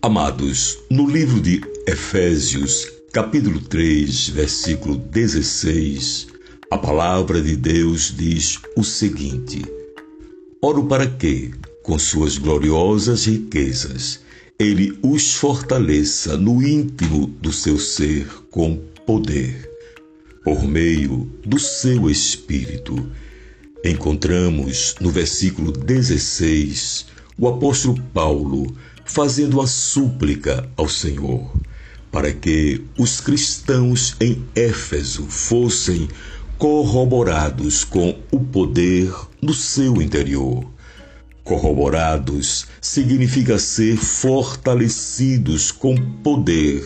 Amados, no livro de Efésios, capítulo 3, versículo 16, a palavra de Deus diz o seguinte: Oro para que, com suas gloriosas riquezas, ele os fortaleça no íntimo do seu ser com poder, por meio do seu espírito. Encontramos no versículo 16 o apóstolo Paulo fazendo a súplica ao Senhor para que os cristãos em Éfeso fossem corroborados com o poder no seu interior. Corroborados significa ser fortalecidos com poder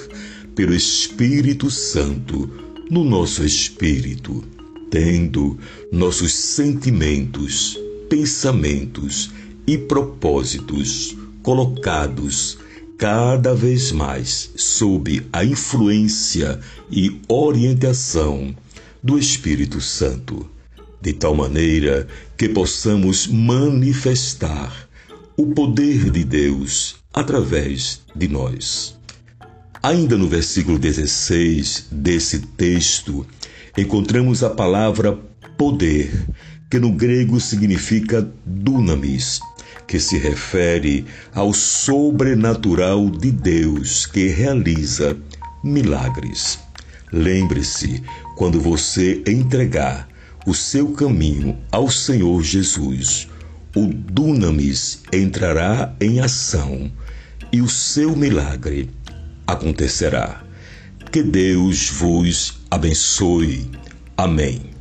pelo Espírito Santo no nosso espírito, tendo nossos sentimentos, pensamentos e propósitos colocados cada vez mais sob a influência e orientação do Espírito Santo, de tal maneira que possamos manifestar o poder de Deus através de nós. Ainda no versículo 16 desse texto, encontramos a palavra poder, que no grego significa dunamis, que se refere ao sobrenatural de Deus que realiza milagres. Lembre-se, quando você entregar o seu caminho ao Senhor Jesus, o dunamis entrará em ação e o seu milagre acontecerá. Que Deus vos abençoe. Amém.